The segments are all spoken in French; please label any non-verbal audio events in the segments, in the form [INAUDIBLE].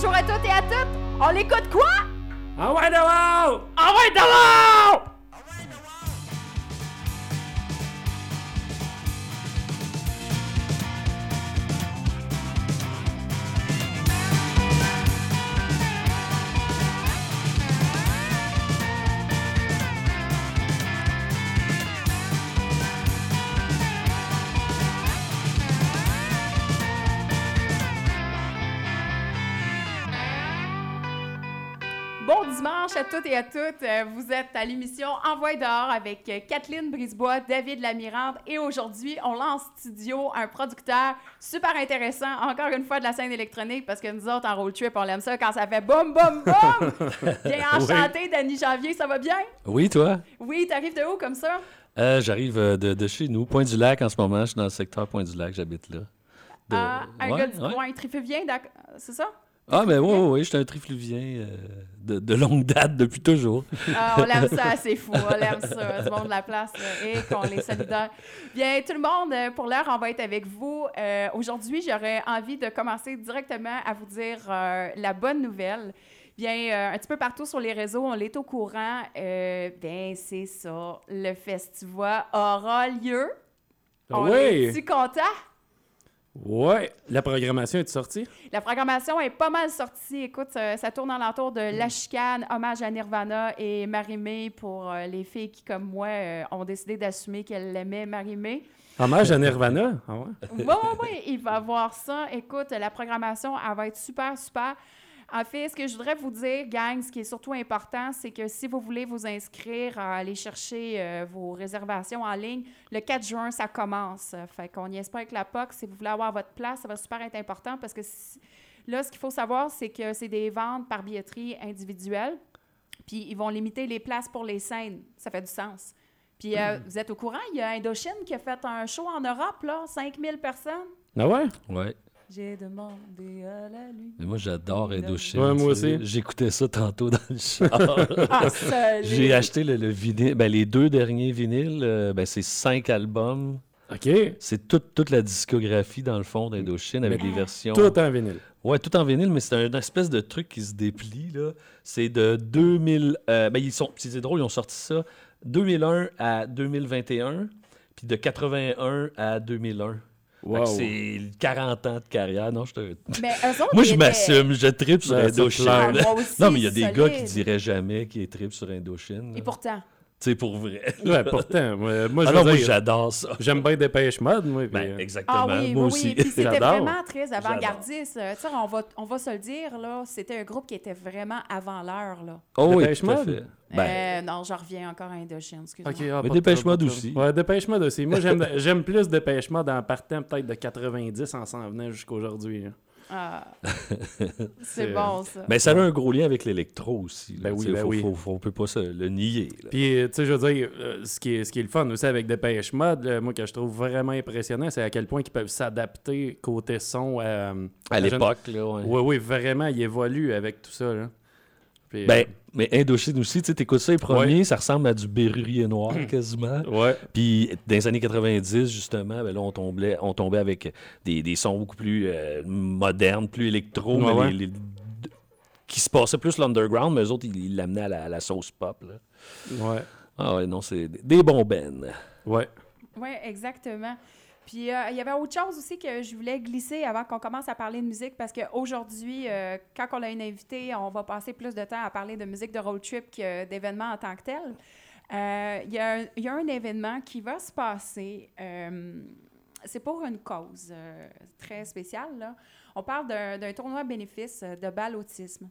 Bonjour à toutes et à toutes! On l'écoute quoi? Ah ouais, d'abord! Ah ouais, d'abord! Toutes et à toutes. Euh, Vous êtes à l'émission Envoie dehors avec euh, Kathleen Brisebois, David Lamirande et aujourd'hui, on lance studio un producteur super intéressant, encore une fois de la scène électronique parce que nous autres en road trip, on aime ça quand ça fait boum boum boum. [LAUGHS] Bien enchanté, Danny Janvier, ça va bien? Oui, toi? Oui, t'arrives de où comme ça? Euh, J'arrive de, de chez nous, Point-du-Lac en ce moment. Je suis dans le secteur Point-du-Lac, j'habite là. De- Ah, un Ouais, gars du ouais. coin, c'est ça? Ah, mais oui, oui, oui, je suis un trifluvien euh, de, de longue date depuis toujours. Ah, on l'aime ça, [LAUGHS] c'est fou. On l'aime ça, du monde de la place. et qu'on est solidaires. Bien, tout le monde, euh, pour l'heure, on va être avec vous. Euh, Aujourd'hui, j'aurais envie de commencer directement à vous dire euh, la bonne nouvelle. Bien, un petit peu partout sur les réseaux, on est au courant. Bien, c'est ça. Le festival aura lieu. On Oui! est-tu content? Ouais! La programmation est sortie? La programmation est pas mal sortie. Écoute, ça, ça tourne alentour de La Chicane, hommage à Nirvana et Marie-Mé pour euh, les filles qui, comme moi, euh, ont décidé d'assumer qu'elles l'aimaient, Marie-Mé. Hommage à Nirvana? Ah ouais? Oui, oui, oui, il va voir ça. Écoute, la programmation, elle va être super, super. En fait, ce que je voudrais vous dire, gang, ce qui est surtout important, c'est que si vous voulez vous inscrire, à aller chercher euh, vos réservations en ligne, le 4 juin, ça commence. Fait qu'on n'y est pas avec la POC. Si vous voulez avoir votre place, ça va super être important parce que si- là, ce qu'il faut savoir, c'est que c'est des ventes par billetterie individuelle. Puis ils vont limiter les places pour les scènes. Ça fait du sens. Puis euh, vous êtes au courant, il y a Indochine qui a fait un show en Europe, là, 5000 personnes. Ah ouais? Ouais. J'ai demandé à la lune. Mais moi, j'adore Indochine. Ouais, moi aussi. J'écoutais ça tantôt dans le char. [LAUGHS] Ah. J'ai acheté le, le vinyle. Ben, les deux derniers vinyles, euh, ben, c'est cinq albums. OK. C'est toute, toute la discographie, dans le fond, d'Indochine, avec des versions. Tout en vinyle. Ouais, tout en vinyle, mais c'est un, une espèce de truc qui se déplie, là. C'est de 2000... euh, ben, ils sont... puis C'est drôle, ils ont sorti ça 2001 à 2021, puis de 81 à 2001. Wow. C'est 40 ans de carrière. Non, je te... Mais Moi, je m'assume, je tripe sur Ben, Indochine. Ah, non, mais il y a des gars qui diraient jamais qu'ils trippent sur Indochine. Et pourtant. Tu sais, pour vrai. Ouais, pourtant. Moi, moi, je Ah moi, dire, j'adore ça. j'aime bien Dépêche Mode, moi. Ben, euh, exactement. Ah oui, moi oui, aussi. oui. Puis c'était vraiment très avant-gardiste. Euh, Tu sais, on va, on va se le dire, là, c'était un groupe qui était vraiment avant l'heure, là. Oh oui, Dépêche tout à Mode? fait. Ben, Euh, non, je reviens encore à Indochine, excuse-moi. Ah, Mais Dépêche Mode aussi. Ouais, Dépêche Mode aussi. Moi, j'aime [LAUGHS] j'aime plus Dépêche Mode en partant peut-être de 90 en s'en venant jusqu'aujourd'hui. Ah, [LAUGHS] C'est- bon, ça. Mais ça a un gros lien avec l'électro aussi. là. Ben oui, ben faut, oui. faut- faut- on peut pas se le nier. là. Puis, euh, tu sais, je veux dire, euh, ce, qui est, ce qui est le fun aussi avec Dépêche Mode, là, moi, que je trouve vraiment impressionnant, c'est à quel point ils peuvent s'adapter côté son à, À l'époque. Oui, oui, vraiment, ils évoluent avec tout ça. Là. Puis, Ben, mais Indochine aussi, tu sais, t'écoutes ça les premiers, ça ressemble à du berrurier noir [CLEARS THROAT] quasiment. euh, ouais. Puis dans les années 90, justement, ben là, on tombait, on tombait avec des, des sons beaucoup plus euh, modernes, plus électro, Ouais, mais ouais. les- les- qui se passaient plus l'underground, mais eux autres, ils l'amenaient à la, à la sauce pop. Là. Ouais. Ah ouais, non, c'est des- des bons bennes. Ouais. Oui, exactement. Puis euh, il y avait autre chose aussi que je voulais glisser avant qu'on commence à parler de musique parce qu'aujourd'hui, euh, quand on a une invitée, on va passer plus de temps à parler de musique de road trip que d'événements en tant que tel. Euh, Il y, a un- événement qui va se passer. c'est pour une cause très spéciale. On parle d'un tournoi bénéfice de ballottisme.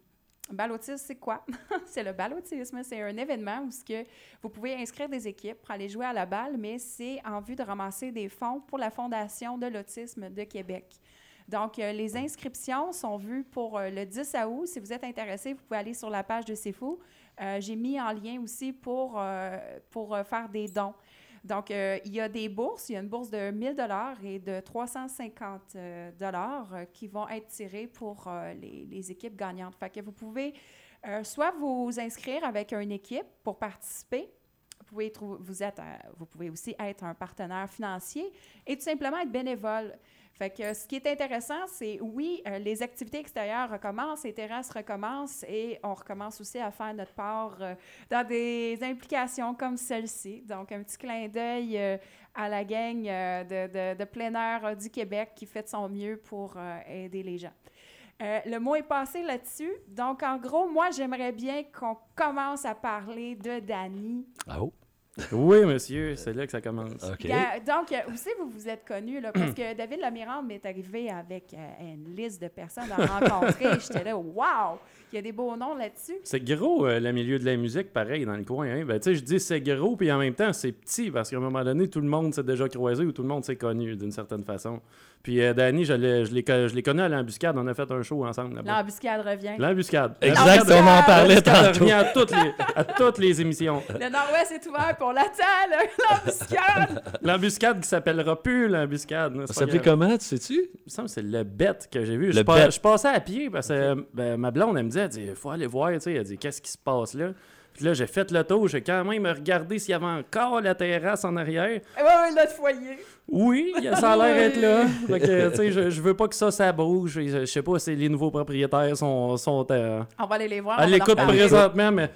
Ballottisme, c'est quoi? [LAUGHS] c'est le ballottisme. C'est un événement où que vous pouvez inscrire des équipes pour aller jouer à la balle, mais c'est en vue de ramasser des fonds pour la Fondation de l'autisme de Québec. Donc, euh, les inscriptions sont vues pour euh, le 10 août. Si vous êtes intéressé, vous pouvez aller sur la page de C'est Fou. Euh, J'ai mis en lien aussi pour, pour faire des dons. Donc, euh, il y a des bourses. Il y a une bourse de 1000 dollars et de 350 dollars euh, qui vont être tirées pour euh, les, équipes gagnantes. Fait que vous pouvez euh, soit vous inscrire avec une équipe pour participer. Vous pouvez, vous, êtes, euh, vous pouvez aussi être un partenaire financier et tout simplement être bénévole. Fait que ce qui est intéressant, c'est oui, euh, les activités extérieures recommencent, les terrasses recommencent et on recommence aussi à faire notre part euh, dans des implications comme celle-ci. Donc, un petit clin d'œil euh, à la gang de, de- plein air du Québec qui fait de son mieux pour aider les gens. Le mot est passé là-dessus. Donc, en gros, moi, j'aimerais bien qu'on commence à parler de Dany. Ah, oh, Oui, monsieur, c'est là que ça commence. OK. Ga- Donc, euh, aussi, vous vous êtes connus, là, parce que David Lamirande m'est arrivé avec euh, une liste de personnes à rencontrer. [LAUGHS] J'étais là, wow! Il y a des beaux noms là-dessus. C'est gros, euh, le milieu de la musique, pareil, dans le coin. Hein? Ben, tu sais, je dis c'est gros, puis en même temps, c'est petit, parce qu'à un moment donné, tout le monde s'est déjà croisé ou tout le monde s'est connu d'une certaine façon. Puis euh, Danny, je l'ai je l'ai co- je l'ai connu à l'embuscade, on a fait un show ensemble là-bas. L'embuscade revient. L'embuscade. Exact, on en parlait L'embuscade tantôt. revient à toutes les, à toutes les émissions. Le Nord-Ouest est ouvert pour l'attend, là, [LAUGHS] l'embuscade! L'embuscade qui s'appellera plus l'embuscade. Ça s'appelait comment, tu sais-tu? Il me semble que c'est le bête que j'ai vu. Le Je, pa- bête. je passais à pied parce que ben, ma blonde, elle me disait, elle dit, il faut aller voir, tu sais, elle dit, qu'est-ce qui se passe là? Puis là, j'ai fait le tour, j'ai quand même regardé s'il y avait encore la terrasse en arrière. Ouais, ouais, notre foyer. Oui, ça a l'air d'être là. [LAUGHS] Fait que, tu sais, je, je veux pas que ça, ça bouge. Je, je sais pas si les nouveaux propriétaires sont, sont euh, On va aller les voir. à l'écoute présentement, mais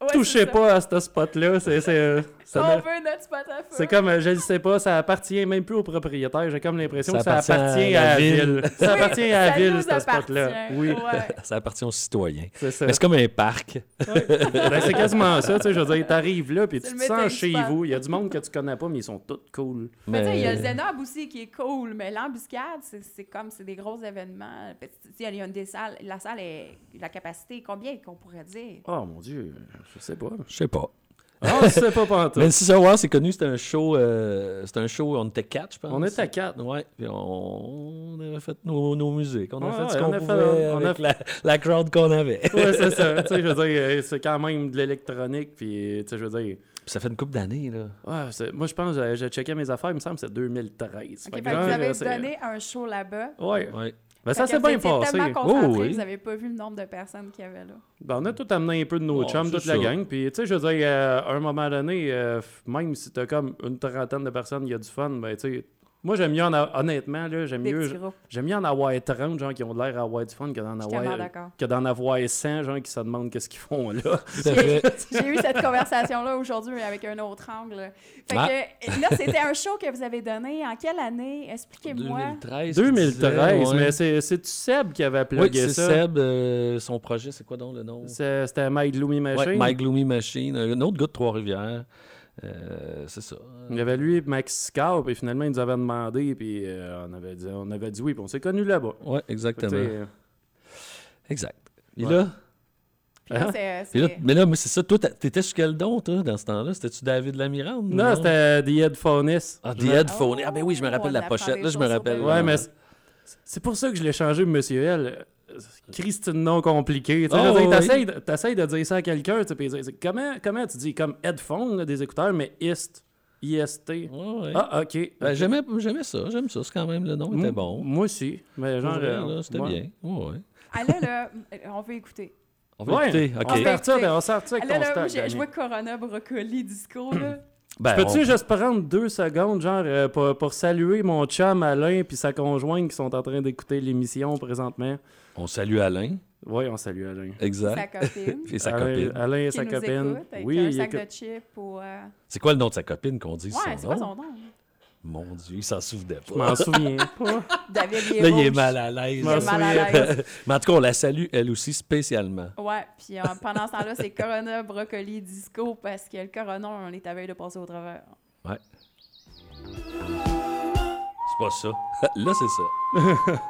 Ouais, touchez pas à ce spot-là. C'est, c'est, euh, On veut notre spot à feu. c'est comme, euh, je ne sais pas, ça appartient même plus aux propriétaires. J'ai comme l'impression que ça appartient à la ville. ville. Ça Oui, appartient à la ville, ce spot-là. Oui, Ouais. Ça appartient aux citoyens. c'est ça. Mais c'est comme un parc. [LAUGHS] Ben, c'est quasiment ça, tu sais, je veux dire, t'arrives là, puis tu te sens chez spot. vous. Il y a du monde que tu connais pas, mais ils sont tous cool. Mais tu sais, il y a le Zenob aussi qui est cool, mais l'embuscade, c'est c'est comme, c'est des gros événements. Il y a une des salles, la salle est, la capacité, combien qu'on pourrait dire? Oh mon dieu, je sais pas. Je sais pas. Ah, je sais pas pantoute. Mais si ça, ouais, c'est connu, c'était un show. euh, c'était un show, on était quatre, je pense. On était quatre. Ouais, puis on, on avait fait nos, nos musiques. On a Ouais, fait ce qu'on on a fait- pouvait on a avec la, la crowd qu'on avait. [LAUGHS] Ouais, c'est ça. Tu sais, je veux dire, [LAUGHS] c'est quand même de l'électronique, puis tu sais, je veux dire. Puis ça fait une couple d'années, là. Ouais, c'est- moi, je pense, j'ai checké mes affaires, il me semble que c'est 2013. OK, Fait que vous avez c'est- donné un show là-bas. Ouais. Ouais. Ben, ça s'est vous bien passé. Oh, oui. vous n'avez pas vu le nombre de personnes qu'il y avait là. Ben, on a tout amené un peu de nos Oh, chums, toute la gang. Puis, tu sais, je veux dire, euh, à un moment donné, euh, même si t'as comme une trentaine de personnes, il y a du fun, ben, tu sais, moi, j'aime mieux, en a- honnêtement, là, j'aime Des mieux, j'aime mieux en avoir 30, gens qui ont l'air d'avoir du fun, que d'en avoir, que d'en avoir 100, gens qui se demandent qu'est-ce qu'ils font là. À J'ai eu cette conversation-là aujourd'hui mais avec un autre angle. Fait Ah. que là, c'était un show que vous avez donné. En quelle année? Expliquez-moi. 2013. 2013, ouais. mais c'est, c'est-tu Seb qui avait Oui, c'est ça? Seb. euh, son projet, c'est quoi donc le nom? C'est- C'était Mike Gloomy Machine. Ouais, My Gloomy Machine. Un autre gars de Trois-Rivières. Euh, c'est ça. Il y avait lui et Max Scarp, et finalement, ils nous avaient demandé, puis euh, on, avait dit, on avait dit oui, puis on s'est connus là-bas. Ouais, que, exactement. euh, Exact. Et Ouais. là, Puis là, Hein? c'est- là- mais là, mais c'est ça. Toi, t'étais sur quel don, toi, dans ce temps-là? C'était-tu David Lamirande? Non, c'était The Headphones. Ah, The me- Headphone. Ah, ben oui, je me Oh, rappelle la pochette. Là, je me rappelle. Ouais, mais c'est- c'est pour ça que je l'ai changé, Monsieur L. Christ, nom compliqué. Tu Oh, oui. t'essayes de- t'essayes de dire ça à quelqu'un, comment, comment tu dis comme headphone, là, des écouteurs, mais ist, IST. Ouais, ouais. Ah, ok. Ben, j'aimais, j'aimais ça, j'aime ça. C'est quand même, le nom était Moi- bon. Moi aussi. Mais genre. Euh, là, c'était ouais. bien. Ouais, ouais. Ah là, on veut écouter. On va Ouais. écouter. On OK. va start ça, écouter. on start ça avec là, ton là, moi, stock. j'ai- je vois Corona Brocoli disco, là. [CLEARS THROAT] Ben, Peux-tu on- juste prendre deux secondes, genre, euh, pour, pour saluer mon chum Alain puis sa conjointe qui sont en train d'écouter l'émission présentement? On salue Alain. Oui, on salue Alain. Exact. Sa copine. Et sa Alain, copine. Alain et qui sa nous copine. écoute avec oui, un il sac écoute- de chips ou... euh, C'est quoi le nom de sa copine qu'on dit Ouais, son c'est quoi nom? son nom? Mon Dieu, il s'en souvenait Je pas. m'en souviens [LAUGHS] pas. David, il est Là, il est rouge. mal à l'aise. Il m'en est mal à souviens l'aise. Mais en tout cas, on la salue, elle aussi, spécialement. Ouais, puis euh, [LAUGHS] pendant ce temps-là, c'est Corona Brocoli Disco parce que le Corona, on est à veille de passer au travers. C'est pas ça. [LAUGHS] Là, c'est ça.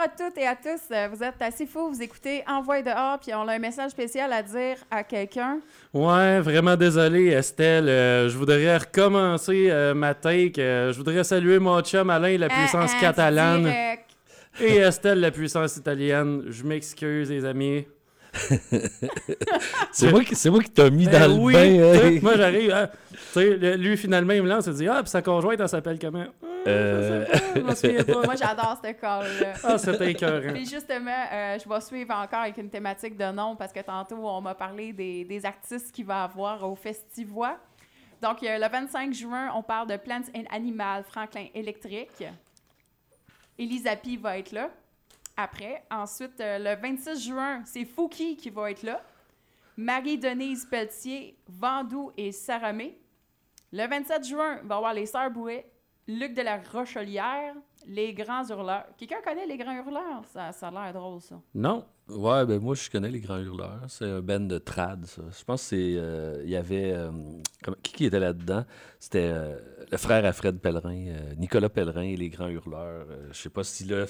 Bonjour à toutes et à tous. Euh, Vous êtes assez fous, vous écoutez Envoie dehors, puis on a un message spécial à dire à quelqu'un. Ouais, vraiment désolé, Estelle. Euh, je voudrais recommencer euh, ma take. Euh, je voudrais saluer mon chum Alain, la puissance catalane, et Estelle, la puissance italienne. Je m'excuse, les amis. [LAUGHS] C'est moi qui, c'est moi qui t'ai mis Ben dans oui, le bain. hein. moi j'arrive. hein, lui, finalement, il me lance, il dit Ah, puis sa conjointe, elle s'appelle comment Ah, Euh, Je sais pas. Moi, j'adore ce call-là. Ah, c'était écœurant. [LAUGHS] Puis justement, euh, je vais suivre encore avec une thématique de nom parce que tantôt, on m'a parlé des, des artistes qu'il va avoir au Festivois. Donc, euh, le 25 juin, on parle de Plants and Animal, Franklin Électrique. Elisapi va être là. Après, ensuite, euh, le 26 juin, c'est Fouki qui va être là. Marie-Denise Pelletier, Vandou et Saramé. Le 27 juin, il va avoir les Sœurs Bouet, Luc de la Rochelière, Les Grands Hurleurs. Quelqu'un connaît Les Grands Hurleurs? Ça, ça a l'air drôle, ça. Non. Ouais, ben moi, je connais les Grands Hurleurs. C'est un band de trad, ça. Je pense que euh, y avait. euh, qui, était là-dedans? C'était le frère à Fred Pellerin, Nicolas Pellerin et les Grands Hurleurs. Je sais pas si le.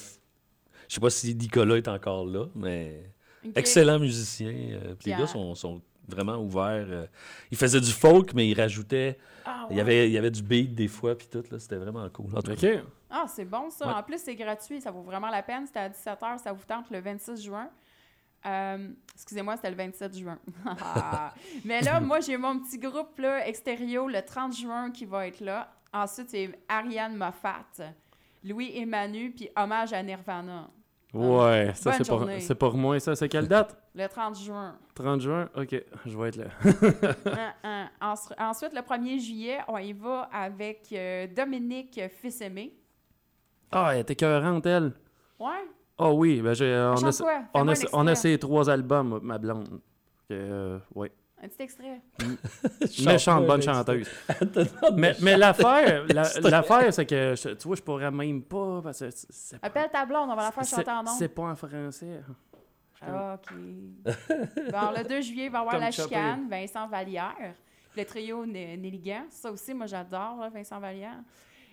Je sais pas si Nicolas est encore là, mais. Excellent musicien. euh, puis les gars sont, sont vraiment ouverts. euh. ils faisaient du folk, mais ils rajoutaient. Ah, Il, y avait, il y avait du beat des fois, puis tout. là, C'était vraiment cool. En tout cas. Ah, c'est bon, ça. Ouais. En plus, c'est gratuit. Ça vaut vraiment la peine. C'était à 17h. Ça vous tente le 26 juin. Euh, Excusez-moi, c'était le 27 juin. [LAUGHS] Mais là, moi, j'ai mon petit groupe là, extérieur le 30 juin qui va être là. Ensuite, c'est Ariane Moffat, Louis et Manu, puis Hommage à Nirvana. Ouais, ça c'est pour, c'est pour moi, ça. C'est quelle date? Le 30 juin. 30 juin? Ok, je vais être là. [LAUGHS] Hein, hein. Ensu- Ensuite, le 1er juillet, on y va avec euh, Dominique Fils-Aimé. Ah, elle était écœurante, elle. Ouais? Ah oui, ben j'ai, on, a, quoi? on, a, on a ces trois albums, ma blonde. Euh, ouais. Un petit extrait. [LAUGHS] Méchante, bonne chanteuse. [LAUGHS] Mais mais l'affaire, [LAUGHS] la- l'affaire, c'est que, je- tu vois, je pourrais même pas, parce que c'est- c'est pas- Appelle ta blonde, on va la faire chanter en nom. C'est pas en français. Ah, OK. bon, le 2 juillet, il va y avoir Comme La Chopin. Chicane, Vincent Vallière. Le trio Né- Néligan. Ça aussi, moi, j'adore, Vincent Vallière.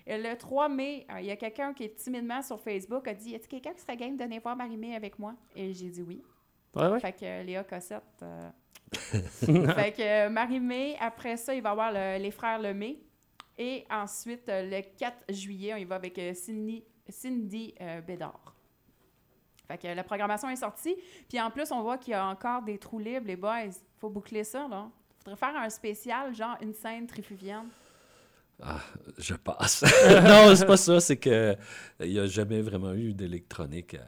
Et le 3 mai, euh, il y a quelqu'un qui est timidement sur Facebook a dit Y a-t-il quelqu'un qui serait game de venir voir Marie-Mé avec moi? Et j'ai dit oui. Ouais, ouais. Fait que Léa Cossette. euh, [LAUGHS] fait que euh, Marie-Mé, après ça, il va y avoir le- les frères Lemay. Et ensuite, euh, le 4 juillet, on y va avec euh, Cindy, Cindy euh, Bédard. Fait que la programmation est sortie. Puis en plus, on voit qu'il y a encore des trous libres, les boys. faut boucler ça, là. faudrait faire un spécial, genre une scène trifuvienne. Ah, je passe. [LAUGHS] non, c'est pas ça. C'est que il n'y a jamais vraiment eu d'électronique. tu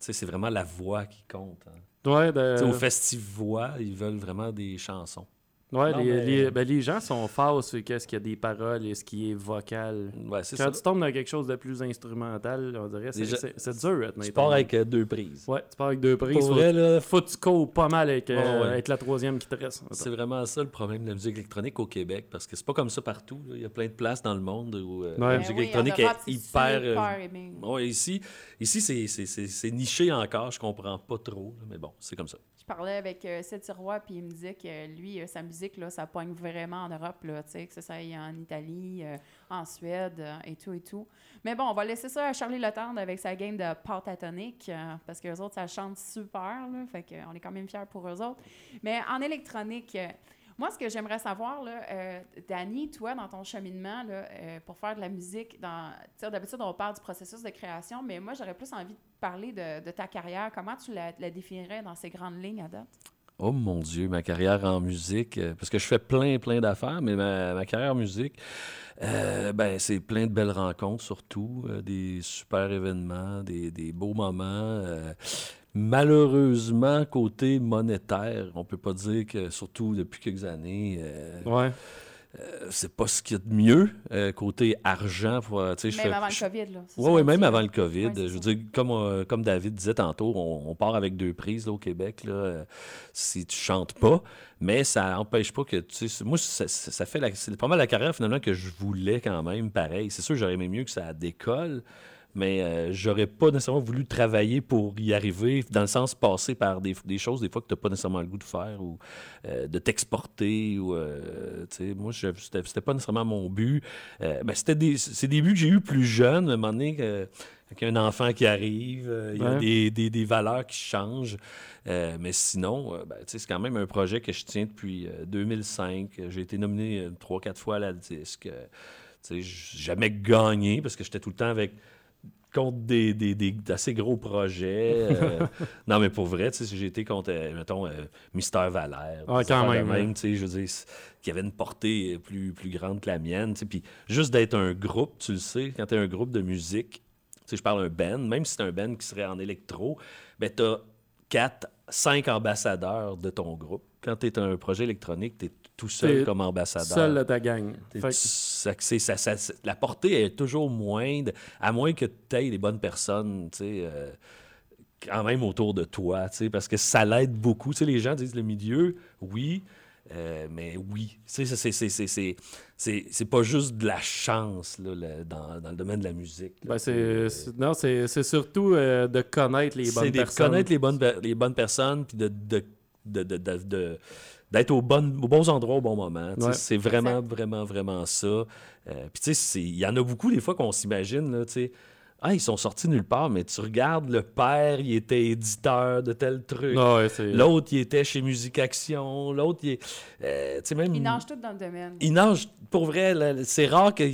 sais, c'est vraiment la voix qui compte. hein. Ouais, de- Au festival, ils veulent vraiment des chansons. Ouais, Non, les, mais- les- ben, les gens sont forts sur qu'est-ce qu'il y a des paroles et ce qui est vocal. Ouais, c'est Quand ça. tu tombes dans quelque chose de plus instrumental, on dirait, c'est, Déjà- c'est, c'est dur à tenir Tu pars avec euh, deux prises. Ouais, tu pars avec deux prises. Pour Faut, vrai, là, faut que tu cours pas mal avec, euh, Ouais, ouais. avec la troisième qui te reste. c'est vraiment ça le problème de la musique électronique au Québec, parce que c'est pas comme ça partout. là. Il y a plein de places dans le monde où euh, Ouais. la Ben musique oui, en électronique Europe, est hyper... euh, ouais, ici, ici c'est, c'est- c'est- c'est niché encore, je comprends pas trop, là, mais bon, c'est comme ça. Parlais avec euh, Seth Sirois, puis il me disait que lui, euh, sa musique, là, ça pogne vraiment en Europe, là, que ça, aille en Italie, euh, en Suède, euh, et tout, et tout. Mais bon, on va laisser ça à Charlie Letendre avec sa game de pâte parce que les autres, ça chante super, là, fait qu'on est quand même fiers pour eux autres. Mais en électronique, moi, ce que j'aimerais savoir, là, euh, Dani, toi, dans ton cheminement, là, euh, pour faire de la musique, d'habitude, on parle du processus de création, mais moi, j'aurais plus envie de parler de, ta carrière. Comment tu la, définirais dans ces grandes lignes à date? Oh mon Dieu, ma carrière en musique, euh, parce que je fais plein, plein d'affaires, mais ma, carrière en musique, ben, c'est plein de belles rencontres surtout, des super événements, des beaux moments. Malheureusement, côté monétaire, on peut pas dire que, surtout depuis quelques années, euh, Ouais. euh, c'est pas ce qu'il y a de mieux. euh, côté argent, pour, euh, tu sais, je Même fais- avant je- le COVID, là. oui, ouais, même dit, avant le COVID. Ouais, je veux ça. dire, comme, euh, comme David disait tantôt, on, on part avec deux prises là, au Québec. Là, euh, si tu chantes pas, mais ça n'empêche pas que. Tu sais, c'est- moi, ça, ça- ça fait la- c'est pas mal la carrière finalement que je voulais quand même, pareil. C'est sûr, j'aurais aimé mieux que ça décolle. Mais euh, j'aurais pas nécessairement voulu travailler pour y arriver, dans le sens passer par des, des choses des fois que tu n'as pas nécessairement le goût de faire ou euh, de t'exporter. ou euh, Moi, c'était pas nécessairement mon but. Euh, ben, c'était des, c'est des buts que j'ai eu plus jeune, à un moment donné. que- Fait y a un enfant qui arrive, euh, il y a Ouais. des, des- des valeurs qui changent. Euh, mais sinon, euh, ben, c'est quand même un projet que je tiens depuis euh, 2005. J'ai été nominé euh, trois, quatre fois à la disque. Euh, sais, jamais gagné parce que j'étais tout le temps avec contre des, des, des assez gros projets. euh, [LAUGHS] non, mais pour vrai, j'ai été contre, euh, mettons, euh, Mister Valère. Des quand de même, ouais. tu sais, je veux dire, qui avait une portée plus, plus grande que la mienne. Puis juste d'être un groupe, tu le sais, quand tu es un groupe de musique, tu sais, je parle d'un band, même si c'est un band qui serait en électro, ben tu as quatre, cinq ambassadeurs de ton groupe. Quand tu es un projet électronique, tu es tout seul comme ambassadeur. Seul de ta gang. Fait ça- ça- ça- la portée est toujours moindre, à moins que tu aies les bonnes personnes, tu sais, euh, quand même autour de toi, tu sais, parce que ça l'aide beaucoup. Tu sais, les gens disent le milieu, oui, euh, mais oui. Tu sais, c'est- pas juste de la chance là, le- dans, dans le domaine de la musique. là, Ben, euh, non, c'est, surtout euh, de connaître les bonnes c'est de personnes. connaître les bonnes, les bonnes personnes, puis de, de, de, de- de- de- d'être aux, bonnes, aux bons endroits au bon moment. Ouais. C'est vraiment, vraiment, vraiment ça. Euh, puis tu sais, c'est- il y en a beaucoup des fois qu'on s'imagine, là, tu sais, ah, ils sont sortis nulle part, mais tu regardes, le père, il était éditeur de tel truc. Ah ouais. L'autre, il était chez Musique Action. L'autre, il est... euh, tu sais, même... Ils nagent tous dans le domaine. Il nage, pour vrai, c'est rare que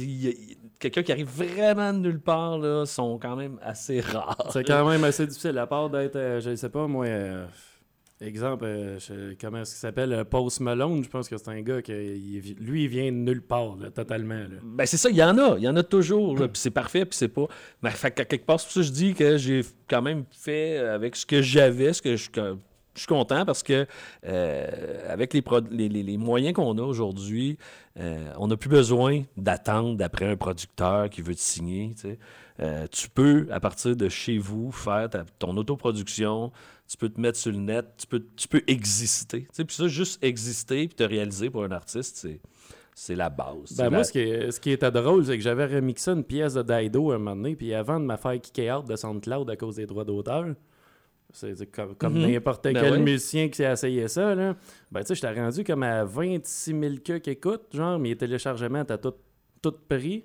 quelqu'un qui arrive vraiment de nulle part, là, sont quand même assez rares. C'est quand même assez difficile, à part d'être, euh, je sais pas, moi, euh, exemple, euh, comment est-ce qu'il s'appelle, euh, Post Malone, je pense que c'est un gars qui, lui, il vient de nulle part, totalement. Là. Ben c'est ça, il y en a, il y en a toujours, puis c'est parfait, puis c'est pas... Mais qu'à quelque part, c'est pour ça que je dis que j'ai quand même fait avec ce que j'avais, ce que je... je suis content parce que euh, avec les, moyens qu'on a aujourd'hui, euh, on n'a plus besoin d'attendre d'après un producteur qui veut te signer. tu sais. Euh, tu peux, à partir de chez vous, faire ta- ton autoproduction, tu peux te mettre sur le net, tu peux, tu peux exister. tu sais. Puis ça, juste exister puis te réaliser pour un artiste, c'est, c'est la base. Ben, moi, la- ce qui, est- ce qui était drôle, c'est que j'avais remixé une pièce de Dido un moment donné, puis avant de me faire kicker out de SoundCloud à cause des droits d'auteur, c'est comme, Mhm. n'importe Ben quel musicien qui s'est essayé ça, là. Ben, tu sais, j'étais rendu comme à 26 000 queues qui écoutent, genre, mes téléchargements, t'as tout, tout pris.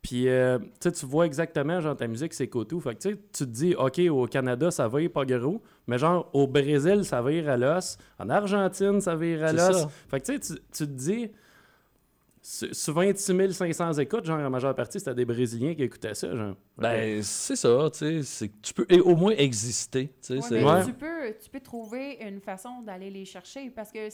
Puis, euh, tu vois exactement, genre, ta musique, c'est tout. Fait que, tu sais, tu te dis, OK, au Canada, ça va pas gros. Mais, genre, au Brésil, ça vire à l'os. En Argentine, ça vire à l'os. Fait que, tu sais, tu- te dis, sur 26 500 écoutes, genre, la majeure partie, c'était des Brésiliens qui écoutaient ça, genre. Ben, c'est ça, tu sais. c'est que Tu peux et au moins exister. tu sais, Ouais, c'est- mais Ouais. tu, peux, tu peux trouver une façon d'aller les chercher parce que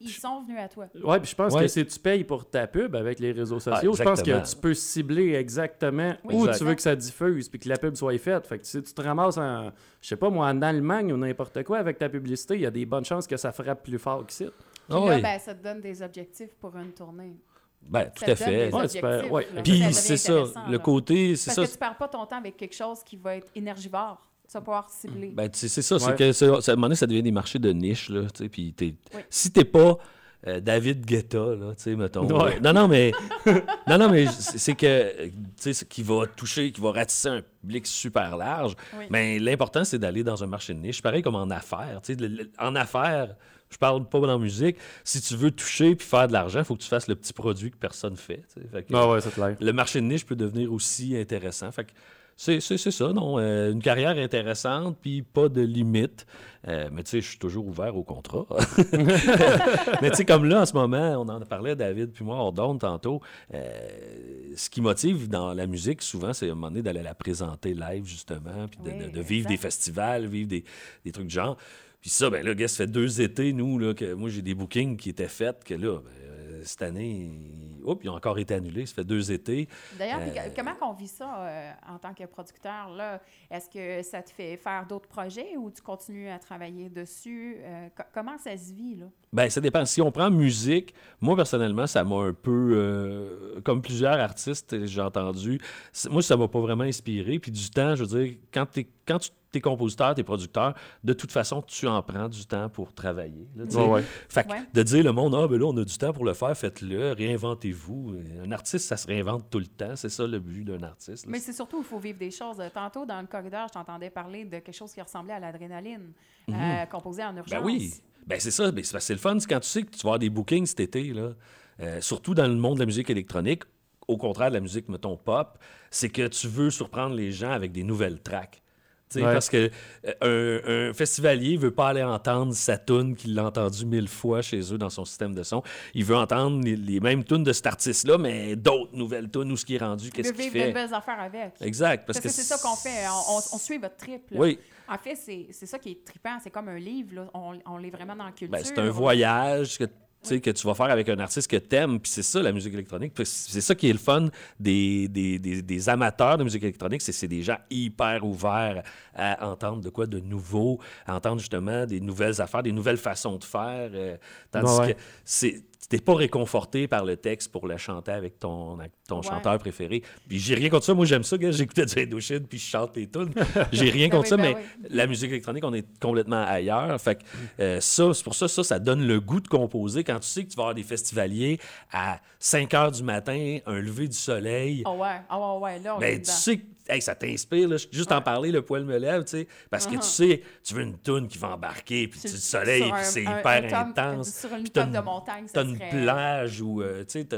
ils sont venus à toi. Ouais, puis je pense Ouais. que si tu payes pour ta pub avec les réseaux sociaux, je pense que tu peux cibler exactement Oui, où exact. tu veux que ça diffuse puis que la pub soit faite. Fait que si tu te ramasses en, je sais pas moi, en Allemagne ou n'importe quoi avec ta publicité, il y a des bonnes chances que ça frappe plus fort qu'ici. Puis Ah là, ouais. ben, ça te donne des objectifs pour une tournée. Ben, tout à fait. Ouais, objectifs, ouais. là. Puis c'est ça, le là. côté, c'est Parce ça. que tu perds pas ton temps avec quelque chose qui va être énergivore. Tu vas pouvoir cibler. Ben, tu sais, c'est ça, c'est Ouais. que à un moment donné, ça devient des marchés de niche, là, tu sais, puis t'es- Oui. si t'es pas euh, David Guetta, là, tu sais, mettons. Ouais. Non, non, mais, [LAUGHS] non, non, mais c'est que, tu sais, ce qui va toucher, qui va ratisser un public super large, Oui. mais l'important, c'est d'aller dans un marché de niche. Pareil comme en affaires, tu sais, en affaires, je parle pas dans la musique, si tu veux toucher puis faire de l'argent, il faut que tu fasses le petit produit que personne fait. Fait que- Ah ouais, c'est clair. le marché de niche peut devenir aussi intéressant. Fait que c'est, c'est, c'est ça, non? Euh, une carrière intéressante, puis pas de limite. Euh, mais tu sais, je suis toujours ouvert au contrat. [LAUGHS] mais tu sais, comme là, en ce moment, on en parlait, David, puis moi, hors d'onde tantôt. euh, ce qui motive dans la musique, souvent, c'est à un moment donné d'aller la présenter live, justement, puis de, Oui, de- de vivre des festivals, vivre des, des trucs de genre. Puis ça, ben là, gars, ça fait deux étés, nous, là, que moi, j'ai des bookings qui étaient faits, que là, ben, euh, cette année, oups, ils ont encore été annulés. Ça fait deux étés. D'ailleurs, Euh, comment on vit ça euh, en tant que producteur? là? Est-ce que ça te fait faire d'autres projets ou tu continues à travailler dessus? Euh, co- comment ça se vit? Là? Ben, ça dépend. Si on prend musique, moi, personnellement, ça m'a un peu... comme plusieurs artistes, j'ai entendu, moi, ça m'a pas vraiment inspiré. Puis du temps, je veux dire, quand, t'es- quand tu es compositeur, tu es producteur, de toute façon, tu en prends du temps pour travailler. là. Ouais, ouais. Fait que Ouais. de dire le monde, ah, ben là, on a du temps pour le faire, faites-le, réinventez-vous. Un artiste, ça se réinvente tout le temps. C'est ça le but d'un artiste. là. Mais c'est surtout, il faut vivre des choses. Euh, Tantôt, dans le corridor, je t'entendais parler de quelque chose qui ressemblait à l'adrénaline, euh, composé en urgence. Ben oui. Ben c'est ça. Ben c'est le fun. c'est Quand tu sais que tu vas avoir des bookings cet été, là, euh, surtout dans le monde de la musique électronique, au contraire de la musique, mettons, pop, c'est que tu veux surprendre les gens avec des nouvelles tracks. Ouais. Parce que euh, un, un festivalier veut pas aller entendre sa tune qu'il a entendue mille fois chez eux dans son système de son. Il veut entendre les, les mêmes tunes de cet artiste-là, mais d'autres nouvelles tunes, où ce qui est rendu, qu'est-ce qu'il vivre de fait? belles affaires avec. Exact. Parce, que, c'est ça qu'on fait. On, on- on suit votre trip. là. Oui, En fait, c'est c'est ça qui est trippant. C'est comme un livre. là. On, on l'est vraiment dans la culture. ben, c'est un voyage que, que tu vas faire avec un artiste que t'aimes, puis c'est ça la musique électronique. C'est ça qui est le fun des, des, des- des amateurs de musique électronique, c'est c'est des gens hyper ouverts à entendre de quoi de nouveau, à entendre justement des nouvelles affaires, des nouvelles façons de faire. euh, tandis ouais. que c'est t'es pas réconforté par le texte pour le chanter avec ton, ton Ouais. chanteur préféré. Puis j'ai rien contre ça. Moi, j'aime ça. J'écoutais du Indochine puis je chante les tunes. J'ai rien [LAUGHS] Ben contre ça, ben mais oui. la musique électronique, on est complètement ailleurs. Fait que euh, ça, c'est pour ça, ça, ça donne le goût de composer quand tu sais que tu vas avoir des festivaliers à 5 heures du matin, un lever du soleil. Ah ouais, ah ouais, ouais, là, on est Ben, tu dedans. sais que hey, ça t'inspire, là. juste en parler, le poil me lève, tu sais, parce que tu sais, tu veux une toune qui va embarquer, puis Sur- du soleil, puis c'est hyper un intense. Sur une Puis top de montagne, une plage euh, tu sais,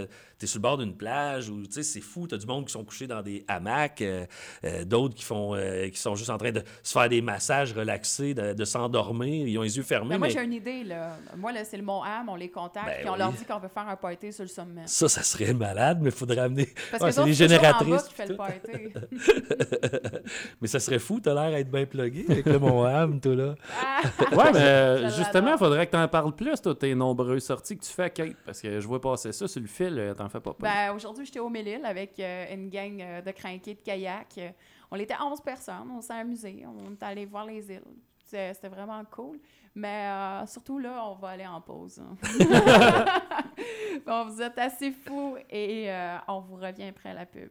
t'as- t'es sur le bord d'une plage où, tu sais, c'est fou, t'as du monde qui sont couchés dans des hamacs, euh, euh, d'autres qui font, euh, qui sont juste en train de se faire des massages relaxés, de, de s'endormir, ils ont les yeux fermés, Ben, moi, mais j'ai une idée. Là. Moi, là, c'est le Mont Ham, on les contacte, Ben puis on oui. leur dit qu'on veut faire un party sur le sommet. ça, ça serait malade, mais il faudrait amener... Parce Ouais, que c'est les bas génératrices. qui fait le party. [LAUGHS] mais ça serait fou, t'as l'air d'être bien plugué avec le Mont-Ham, toi, là. Ah! [LAUGHS] Ouais, mais justement, il faudrait que tu en parles plus, toi, tes nombreuses sorties que tu fais à Kate. Parce que je vois passer ça sur le fil, t'en fais pas plus. Ben, aujourd'hui, j'étais au Mélile avec euh, une gang euh, de crinqués de kayak. Euh, On était 11 personnes, on s'est amusés, on est allé voir les îles. C'était vraiment cool. Mais euh, surtout là, on va aller en pause. [LAUGHS] [LAUGHS] bon, vous êtes assez fous et euh, on vous revient après la pub.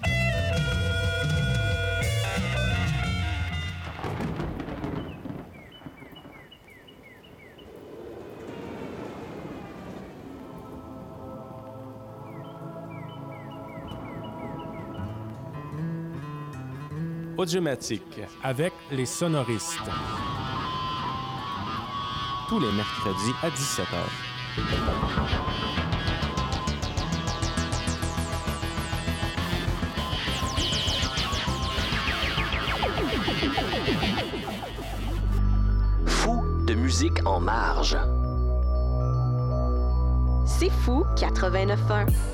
Audiomatique avec les sonoristes. Tous les mercredis à 17h. Fou de musique en marge. C'est fou, 89.1.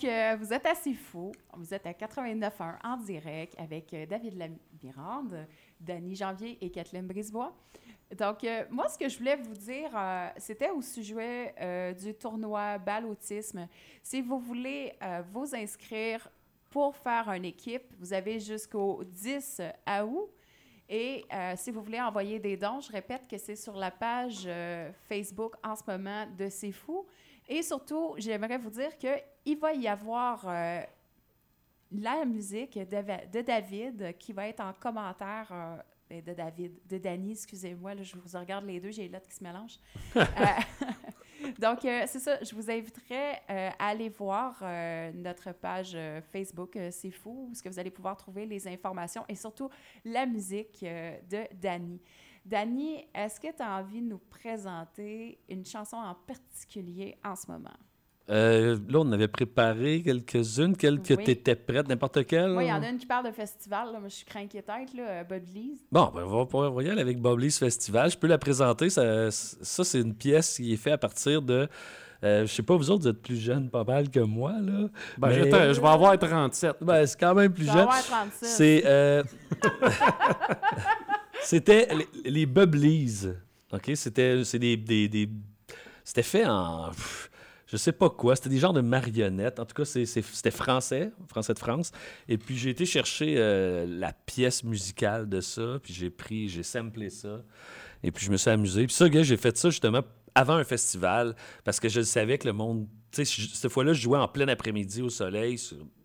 Donc, euh, vous êtes assez fous. Vous êtes à 89.1 en direct avec euh, David Lamirande, Dany Janvier et Kathleen Brisebois. Donc, euh, moi, ce que je voulais vous dire, c'était au sujet du tournoi Bal Autisme. Si vous voulez vous inscrire pour faire une équipe, vous avez jusqu'au 10 août. Et si vous voulez envoyer des dons, je répète que c'est sur la page Facebook en ce moment de C'est Fou. Et surtout, j'aimerais vous dire qu'il va y avoir euh, la musique de, David qui va être en commentaire. euh, ben, de David, de Danny, excusez-moi, je vous regarde les deux, j'ai les lettres qui se mélangent. [LAUGHS] Euh, [LAUGHS] donc, c'est ça, je vous inviterai à aller voir notre page Facebook, C'est fou, parce que vous allez pouvoir trouver les informations et surtout la musique de Danny. Danny, est-ce que tu as envie de nous présenter une chanson en particulier en ce moment? Euh, là, on avait préparé quelques-unes, quelles que Oui. tu étais prête, n'importe quelle. Oui, il y en a une qui parle de festival. Là. Moi, je suis craquée tête, là, euh, Bob Lees. Bon, ben, on va, va y aller avec Bob Lee's Festival. Je peux la présenter. Ça, ça c'est une pièce qui est faite à partir de. Euh, je sais pas, vous autres, vous êtes plus jeunes pas mal que moi, là. Ben, Mais- je vais avoir 37. Ben, c'est quand même plus jeune. avoir 36. C'est. euh, [LAUGHS] C'était les, les? C'était des, C'était fait en. pff, Je sais pas quoi. C'était des genres de marionnettes. En tout cas, c'était français, français de France. Et puis, j'ai été chercher euh, la pièce musicale de ça. Puis, j'ai pris, j'ai samplé ça. Et puis je me suis amusé. Puis ça, gars, j'ai fait ça justement avant un festival parce que je savais que le monde. Tu sais, cette fois-là, je jouais en plein après-midi au soleil,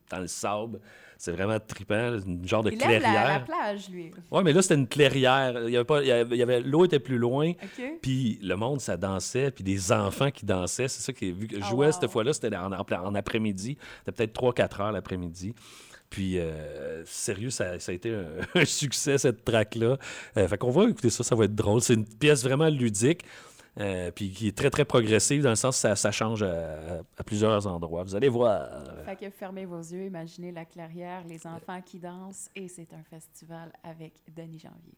dans le sable. C'est vraiment trippant, une genre de Il clairière. la, la plage, lui. Ouais, mais là, c'était une clairière. Il y avait pas, il y avait, il y avait- l'eau était plus loin. OK? Puis le monde, ça dansait. Puis des enfants qui dansaient. C'est ça qui vu que je Oh, jouais wow. cette fois-là, c'était en, en- en après-midi. C'était peut-être 3-4 heures l'après-midi. Puis, euh, sérieux, ça, ça a été un, [LAUGHS] un succès, cette track-là. Euh, fait qu'on va écouter ça, ça va être drôle. C'est une pièce vraiment ludique. Euh, puis qui est très, très progressive, dans le sens que ça, ça change à, à plusieurs endroits. Vous allez voir. Fait que fermez vos yeux, imaginez la clairière, les enfants qui dansent, et c'est un festival avec Denis Janvier.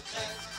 Culture.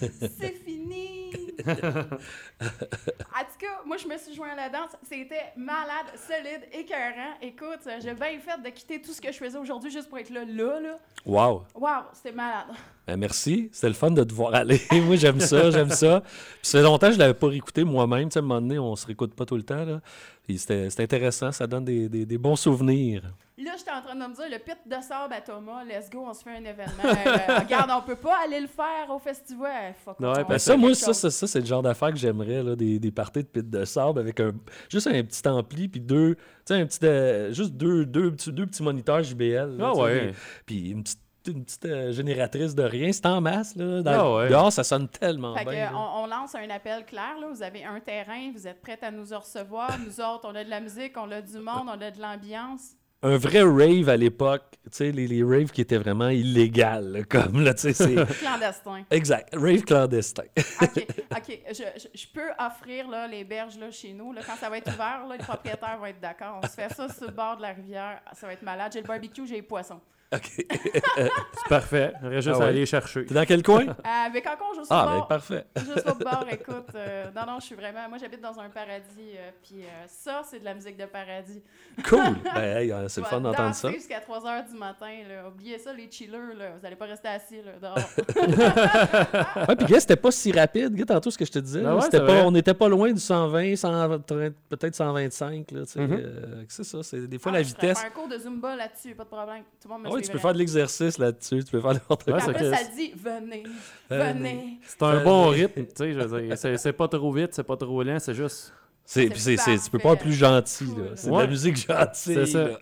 C'est fini! [LAUGHS] en tout cas, moi, je me suis joint à la danse. C'était malade, solide, écœurant. Écoute, j'ai bien fait de quitter tout ce que je faisais aujourd'hui juste pour être là, là, là. Wow! Wow, c'était malade. Ben, merci. C'était le fun de te voir aller. [LAUGHS] Moi, j'aime ça, j'aime ça. Puis ça fait longtemps que je l'avais pas réécouté moi-même. Tu sais, à un moment donné, on se réécoute pas tout le temps. Là. Puis c'était c'était intéressant. Ça donne des, des- des bons souvenirs. Là, j'étais en train de me dire, le pit de sable à Thomas, let's go, on se fait un événement. Euh, [LAUGHS] regarde, on peut pas aller le faire au festival. Fuck, Ouais, ben ça, moi, ça, chose. ça, ça, c'est le genre d'affaires que j'aimerais, là, des, des parties de pit de sable avec un, juste un petit ampli, puis deux, tu sais, un petit, euh, juste deux, deux, petits, deux petits moniteurs JBL. là, Ah ouais. Puis une petite, une petite euh, génératrice de rien, c'est en masse, là. Dans, Ah ouais. Dehors, ça sonne tellement Fait que, bien. là. on, on lance un appel clair. Là. Vous avez un terrain, vous êtes prêts à nous recevoir. Nous autres, on a de la musique, on a du monde, on a de l'ambiance. Un vrai rave à l'époque, tu sais, les, les raves qui étaient vraiment illégales, là, comme, là, tu sais, c'est... [LAUGHS] Clandestin. exact, rave clandestin. [LAUGHS] OK, [LAUGHS] OK. Je, je, je peux offrir là, les berges là, chez nous. Là, quand ça va être ouvert, là, les propriétaires vont être d'accord. On se fait ça sur le bord de la rivière. Ça va être malade. J'ai le barbecue, j'ai les poissons. OK. [LAUGHS] C'est parfait. Reste juste Ah à ouais. aller chercher. T'es dans quel coin? Euh, mais quand on joue sur Ah, ben, bord, parfait. juste au bord, écoute. euh, non, non, je suis vraiment. Moi, j'habite dans un paradis. euh, Puis euh, ça, c'est de la musique de paradis. Cool. [LAUGHS] Ben, hey, euh, c'est le fun d'entendre ça. jusqu'à 3 h du matin. Là. Oubliez ça, les chillers. Là. Vous n'allez pas rester assis là, dehors. [LAUGHS] Ouais, puis gars, c'était pas si rapide, gars, tantôt ce que je te disais. Ben ouais, pas, on n'était pas loin du 120, 130, peut-être 125. Là, tu sais, Mhm. euh, c'est ça, c'est des fois Ah, la je vitesse. faire un cours de Zumba là-dessus, pas de problème. Tout le monde me Ah oui, tu peux faire de l'exercice là-dessus, tu peux faire n'importe Ouais, quoi. Après, ça dit venez, Venez. venez. C'est un bon rythme, tu sais, je veux dire. C'est pas trop vite, c'est pas trop lent, c'est juste. C'est, C'est puis c'est, c'est- tu peux pas être plus gentil. Cool. C'est de Ouais. la musique gentille. C'est ça. là.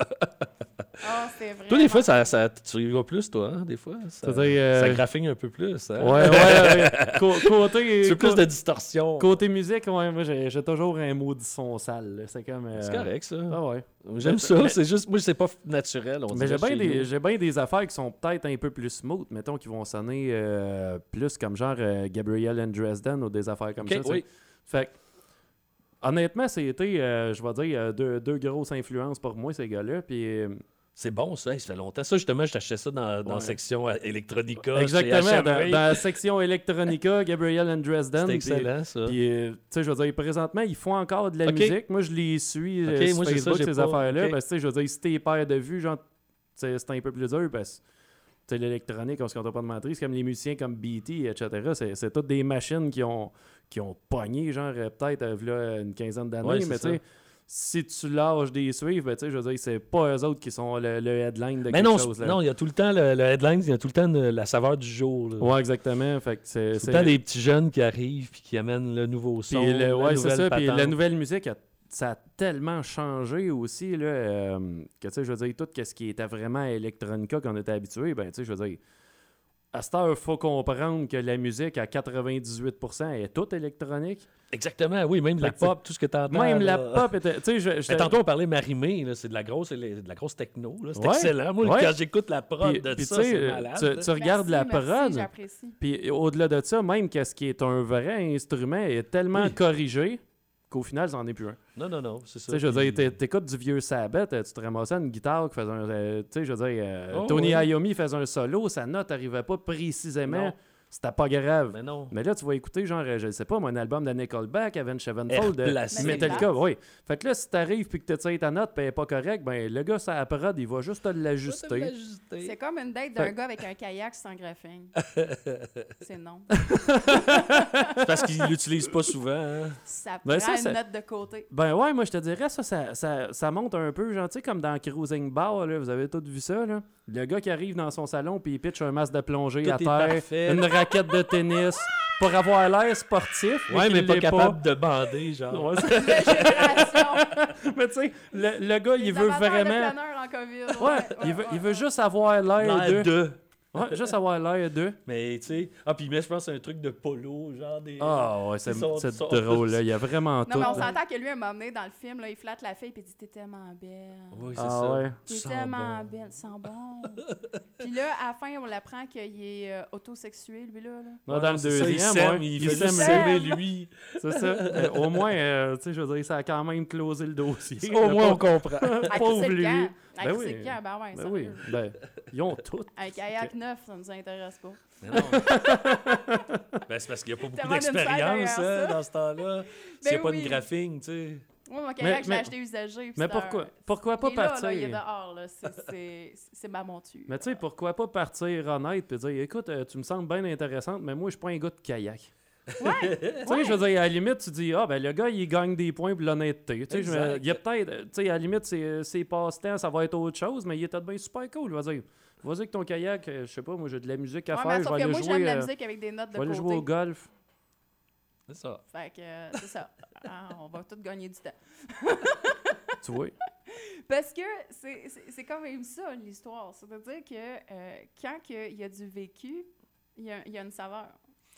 C'est vrai. Toi, des fois, ça, ça, tu y vas plus, toi, hein, des fois. Ça, euh, ça graphigne un peu plus. Hein? Ouais, ouais, ouais. [LAUGHS] Co- côté, Tu veux plus co- de distorsion. côté musique, ouais, moi, j'ai j'ai toujours un maudit son sale. là. C'est comme. euh, C'est correct, ça. Ah ouais. J'aime ça. mais- C'est juste, moi, c'est pas naturel. On Mais j'ai bien des, j'ai bien des affaires qui sont peut-être un peu plus smooth, mettons, qui vont sonner euh, plus comme genre euh, Gabriel and Dresden ou des affaires comme ça. oui. Fait que, honnêtement, c'était, euh, je vais dire, euh, deux, deux grosses influences pour moi, ces gars-là. Puis, euh, C'est bon, ça. Ça fait longtemps. Ça, justement, je t'achetais ça dans, dans la Ouais. section euh, Electronica. exactement, dans, la section Electronica, [LAUGHS] Gabriel and Dresden. C'était puis- excellent, ça. Puis, euh, tu sais, je veux dire, présentement, ils font encore de la musique. Moi, je les suis euh, Ok, sur moi, c'est ça, Facebook, ces affaires-là. ok. Parce que, tu sais, je veux dire, si t'es père de vue, genre, c'est un peu plus dur parce que, l'électronique, on se compte pas de mentir. C'est comme les musiciens comme BT, etc. C'est, c'est toutes des machines qui ont, qui ont pogné, genre, euh, peut-être, euh, une quinzaine d'années. Ouais, mais, tu sais, si tu lâches des suivre, ben, tu sais, je veux dire, c'est pas eux autres qui sont le, le headline de Mais quelque non, chose. là. non, il y a tout le temps le, le headline, il y a tout le temps la saveur du jour. là. Ouais, exactement. Fait c'est, tout le temps des petits jeunes qui arrivent puis qui amènent le nouveau son. Puis le- ouais, c'est ça. Puis la nouvelle musique, a- ça a tellement changé aussi, là, euh, que, tu sais, je veux dire, tout ce qui était vraiment Electronica qu'on était habitué, ben, tu sais, je veux dire, à cette heure, il faut comprendre que la musique, à 98%, est toute électronique. Exactement, oui, même la pop, tout ce que tu entends. Même la pop était... Tu sais, je, je- tantôt, on parlait marimé, c'est de la grosse, de la grosse techno. C'est Ouais, excellent. Moi, ouais. quand j'écoute la prod Puis- de puis ça, c'est euh, malade. tu, regardes Merci, la prod, puis au-delà de ça, même qu'est-ce qui est un vrai instrument est tellement Oui. corrigé qu'au final, c'en est plus un. Non, non, non, c'est ça. Tu sais, je veux dire, t'écoutes du vieux Sabbath, euh, tu te ramassais une guitare qui faisait un. euh, tu sais, je veux dire, euh, Oh, Tony. Iommi faisait un solo, sa note n'arrivait pas précisément. Non. C'était pas grave. Mais non. Mais là, tu vas écouter, genre, euh, je sais pas, mon album de Nickelback, Avenged Sevenfold, de Replacé. Metallica, oui. Fait que là, si t'arrives puis que tu tires ta note puis elle est pas correcte, ben le gars, ça la prod, il va juste te l'ajuster. C'est comme une date d'un gars avec un kayak sans graphing. [LAUGHS] c'est non. Parce qu'ils [LAUGHS] l'utilisent pas souvent. hein. Ça Ben, prend ça, une ça- note de côté. Ben ouais, moi je te dirais, ça, ça, ça, ça monte un peu, genre, tu sais, comme dans Cruising Bar, là, vous avez tous vu ça, là. Le gars qui arrive dans son salon puis il pitch un masque de plongée Tout à terre, parfait. une [LAUGHS] raquette de tennis, pour avoir l'air sportif. Ouais, mais pas capable de bander, genre. Ouais, [LAUGHS] mais tu sais, le, le gars, il veut vraiment... en COVID. Ouais, il veut, il veut juste avoir l'air L'air de... Ouais, [LAUGHS] juste avoir l'air de... Mais tu sais. Ah, puis mais je pense que c'est un truc de polo, genre des. Ah ouais, c'est drôle, là. Il y a vraiment Non, tout. mais on s'entend que lui, à un moment donné, dans le film, là, il flatte la fille et il dit T'es tellement belle. Oui, c'est Ah ça. ouais. Tu T'es tellement bon. belle, sens bon. [LAUGHS] Puis là, à la fin, on l'apprend qu'il est euh, autosexué, lui, là. là. Non, dans le ça, deuxième, il ouais, il, il lui. [LAUGHS] C'est ça. Mais au moins, euh, tu sais, je veux dire, ça a quand même closé le dossier. Au moins, on comprend. Pauvre lui. Un Ben oui. ben ouais, Ben oui. Ben, ils ont tout. [LAUGHS] Un kayak neuf, ça nous intéresse pas. Mais non. [LAUGHS] ben, c'est parce qu'il n'y a pas beaucoup d'expérience hein, dans ce temps-là. [LAUGHS] S'il n'y a Ben pas oui. de graphing, tu sais. Moi, mon kayak, je l'ai acheté usagé. Mais pourquoi, un- pourquoi pas il est là, partir? là, il est dehors, là. C'est- ma monture. Mais tu sais, pourquoi pas partir honnête et dire écoute, euh, tu me sembles bien intéressante, mais moi, je suis pas un gars de kayak. Ouais, [LAUGHS] Tu sais, je veux dire, à la limite, tu dis, ah, ben le gars, il gagne des points pour l'honnêteté. Tu sais, je il y a peut-être, tu sais, à la limite, ses, ses passe-temps, ça va être autre chose, mais il est peut-être bien super cool. Je veux dire, vas-y avec ton kayak, euh, je sais pas, moi, j'ai de la musique à Ouais, faire, mais je vais que aller moi, j'aime jouer, la euh, musique avec des notes je de vais aller jouer au golf. C'est ça. Fait que euh, c'est ça. [LAUGHS] Ah, on va tous gagner du temps. [LAUGHS] Tu vois? Parce que c'est- c'est c'est quand même ça, l'histoire. C'est-à-dire que euh, quand que il y a du vécu, il y a, il y a une saveur.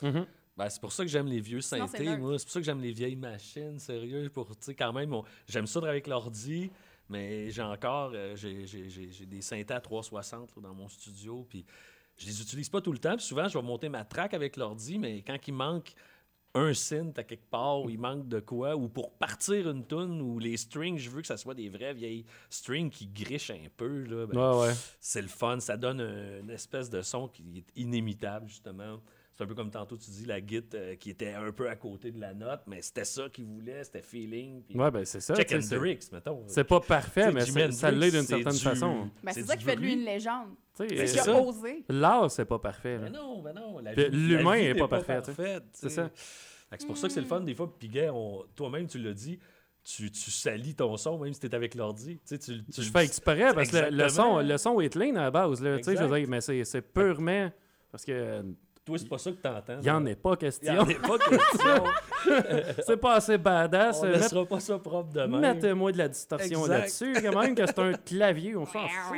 Mhm. Ben, c'est pour ça que j'aime les vieux synthés, moi. C'est pour ça que j'aime les vieilles machines, sérieux. Pour, quand même, on- j'aime ça avec l'ordi, mais j'ai encore, euh, j'ai- j'ai j'ai- j'ai des synthés à 360 là, dans mon studio, puis je les utilise pas tout le temps. Puis souvent, je vais monter ma track avec l'ordi, mais quand il manque un synth à quelque part, ou il manque de quoi, ou pour partir une tune, ou les strings, je veux que ça soit des vrais vieilles strings qui grichent un peu, là, ben, Ouais, ouais. c'est le fun. Ça donne un- une espèce de son qui est inimitable, justement. C'est un peu comme tantôt tu dis, la guitare euh, qui était un peu à côté de la note, mais c'était ça qu'il voulait, c'était feeling. puis- Ouais, ben c'est ça. Check Hendrix, mettons. C'est pas parfait, T'sais, mais ça l'est d'une certaine du- façon. Ben, c'est C'est ça qui fait de lui une légende. Tu sais, C'est qu'il a osé. L'art, c'est pas parfait. là. Mais non, mais non. La Puis vie- l'humain la vie est n'est pas parfait, C'est ça. Fait que C'est pour ça que c'est le fun, des fois. Puis, gars, on- toi-même, tu l'as dit, tu, tu salis ton son, même si t'es avec l'ordi. Tu tu, tu- Je fais exprès parce que le- son, le son est clean à la base. Là, tu sais, je veux dire, mais c'est c'est purement. Parce que euh, Toi, c'est pas ça que t'entends. il n'y en est pas Il y question. en est pas question. [LAUGHS] c'est pas assez badass. on Euh, laissera pas ça propre de même. Mettez-moi de la distorsion Exact. là-dessus. Quand même que c'est un clavier, on s'en [LAUGHS] fout.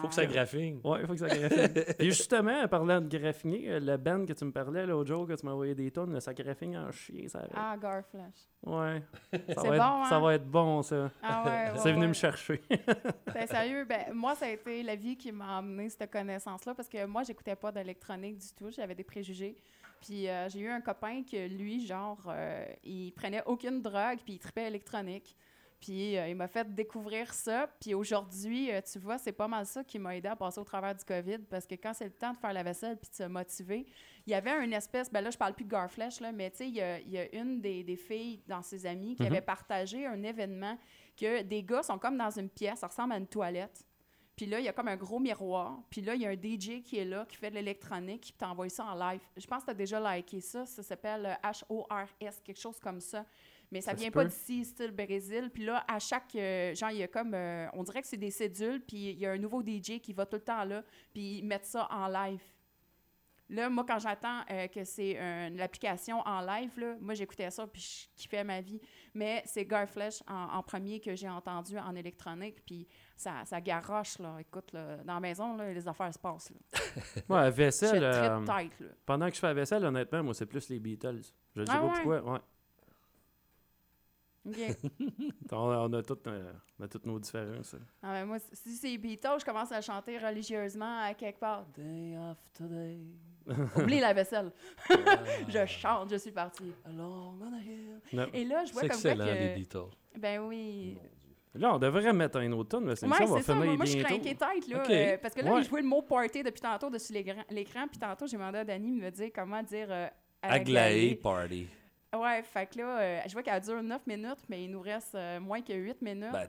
Faut que ça graphine. Ouais, il faut que ça graphine. Et [LAUGHS] justement, en parlant de graphiner, euh, le band que tu me parlais l'autre jour, que tu m'as envoyé des tonnes, là, ça graphine en chien, ça. Ah, Garflash. Ouais. [LAUGHS] Ça C'est va, bon, être, hein? ça va être bon, ça. Ah ouais, ouais, c'est venu ouais. me chercher. [LAUGHS] Ben, sérieux, ben, moi, ça a été la vie qui m'a amené cette connaissance-là parce que moi, j'écoutais pas d'électronique du tout. J'avais des préjugés. Puis euh, j'ai eu un copain que lui, genre, euh, il prenait aucune drogue puis il tripait électronique. Puis euh, il m'a fait découvrir ça. Puis aujourd'hui, euh, tu vois, c'est pas mal ça qui m'a aidé à passer au travers du COVID parce que quand c'est le temps de faire la vaisselle puis de se motiver, il y avait une espèce, ben là, je parle plus de Garflash, là, mais tu sais, il y a, il y a une des, des filles dans ses amis qui Mhm. avait partagé un événement que des gars sont comme dans une pièce, ça ressemble à une toilette. Puis là, il y a comme un gros miroir. Puis là, il y a un DJ qui est là, qui fait de l'électronique, qui t'envoie ça en live. Je pense que tu as déjà liké ça. Ça s'appelle euh, H-O-R-S, quelque chose comme ça. Mais ça, Ça vient pas d'ici, style Brésil. Puis là, à chaque. euh, genre, il y a comme. euh, on dirait que c'est des cédules, puis il y a un nouveau DJ qui va tout le temps là, puis ils mettent ça en live. Là, moi, quand j'attends euh, que c'est l'application en live, là, moi, j'écoutais ça, puis je kiffais ma vie. Mais c'est Garflash en, en premier que j'ai entendu en électronique, puis ça, ça garoche, là. Écoute, là, dans la maison, là, les affaires se passent, là. [LAUGHS] Ouais, la Je vaisselle. très tête, là. pendant que je fais la vaisselle, honnêtement, moi, c'est plus les Beatles. Je sais Ah pas ouais? pourquoi. Ouais. OK. [LAUGHS] On, on a toutes, euh, on a toutes nos différences. hein. Ah, ben, moi, si c'est Beatles, je commence à chanter religieusement à quelque part. Day after day. [LAUGHS] Oublie la vaisselle. [LAUGHS] je chante, je suis partie. Along on a hill. Non. Et là, je vois C'est comme excellent, les que... Beatles. Ben oui. Là, on devrait mettre un autre tonne, mais c'est Ouais, ça, on va c'est ça. finir Moi, moi, je suis craquée tête, là. Euh, parce que là, Ouais. je le mot party depuis tantôt dessus l'écran, l'écran, puis tantôt, j'ai demandé à Dani de me dire comment dire euh, Aglaé Party. Ouais, fait que là, euh, je vois qu'elle dure 9 minutes, mais il nous reste euh, moins que 8 minutes. Ben,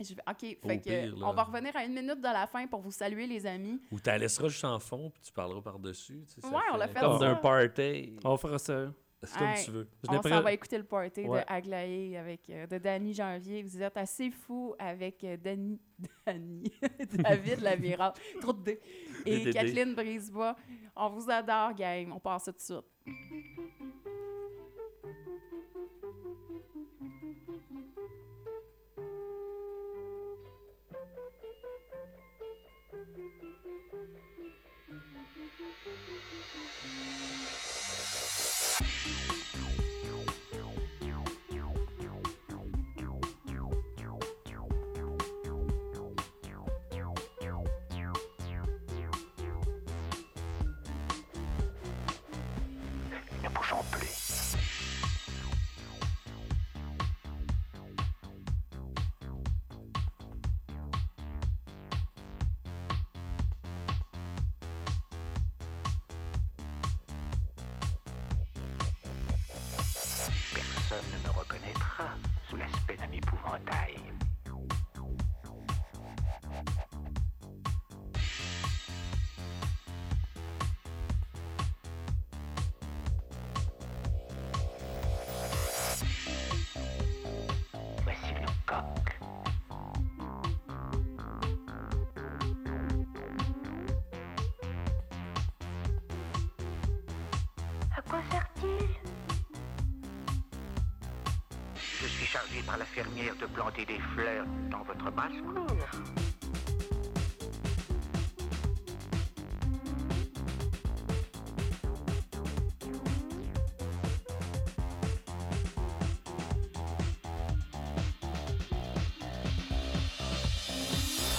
je vais- OK, Au fait que, pire, là. on va revenir à une minute de la fin pour vous saluer, les amis. Ou tu la laisseras juste en fond, puis tu parleras par-dessus. tu sais, Ouais, on l'a fait Comme d'un party. On fera ça. C'est comme Hey. tu veux. Je On s'en va écouter le party Ouais. de Aglaé avec euh, de Danny Janvier. Vous êtes assez fou avec euh, Danny, [LAUGHS] Danny, [LAUGHS] David Lavirard, trop de D. Et. Kathleen Brisebois. On vous adore, gang. On passe ça tout de suite. Ne me reconnaîtra sous l'aspect d'un épouvantail. Planter des fleurs dans votre basse-cour.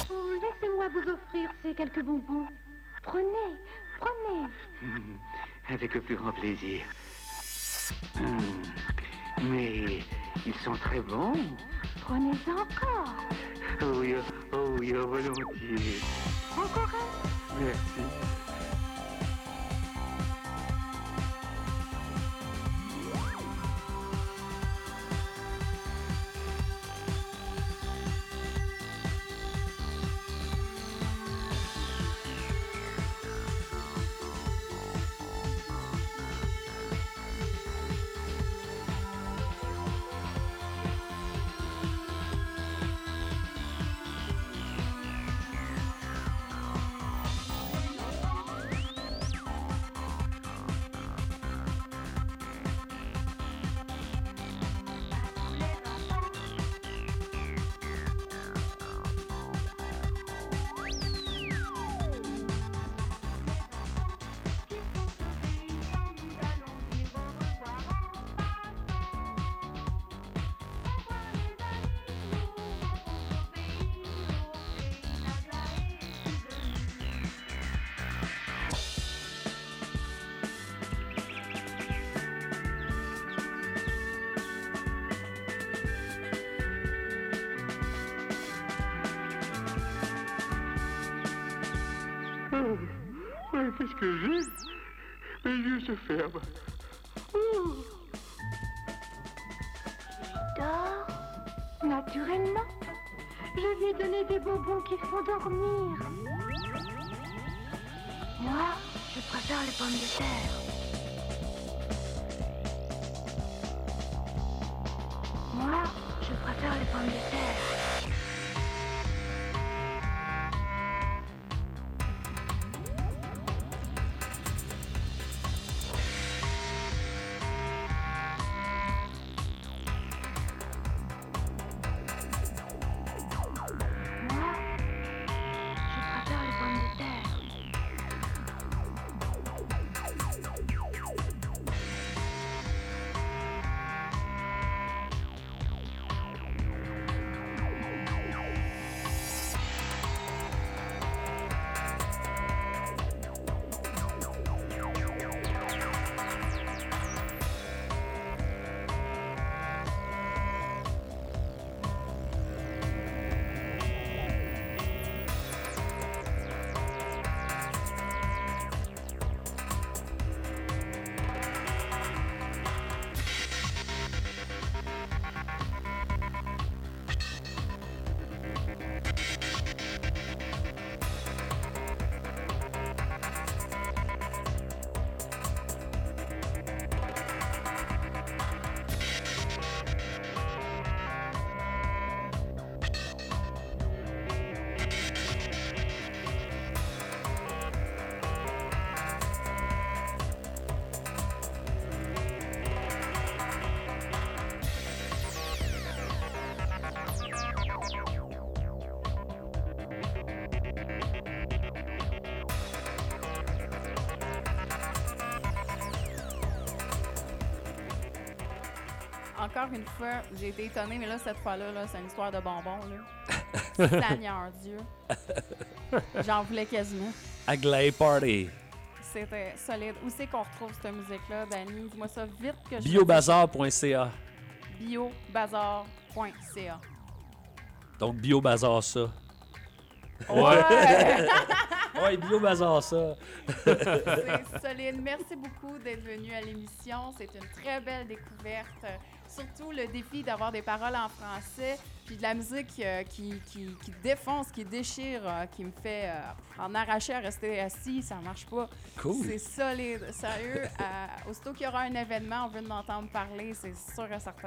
Oh, Laissez-moi vous offrir ces quelques bonbons. Prenez, prenez. [LAUGHS] Avec le plus grand plaisir. Hmm, Mais ils sont très bons. Prenez encore. Oh oui, oh oui, oh, volontiers. Encore un? Merci. Oh, qu'est-ce que j'ai Mes yeux se ferment. Oh. Dors. Naturellement. Je lui ai donné des bonbons qui font dormir. Moi, je préfère les pommes de terre. Encore une fois, j'ai été étonnée, mais là, cette fois-là, là, c'est une histoire de bonbons. Là. [LAUGHS] Seigneur Dieu. J'en voulais quasiment. Agley Party. C'était solide. Où c'est qu'on retrouve cette musique-là, Danny? Dis-moi ça vite que je... Biobazar.ca. biobazar.ca. Donc, Biobazar ça. Ouais! [LAUGHS] Ouais, Biobazar ça. C'est solide. Merci beaucoup d'être venu à l'émission. C'est une très belle découverte. Surtout le défi d'avoir des paroles en français, puis de la musique euh, qui, qui, qui défonce, qui déchire, euh, qui me fait euh, en arracher à rester assis, ça marche pas. Cool. C'est solide, sérieux. aussitôt qu'il y aura un événement, on veut en entendre parler, c'est sûr et certain.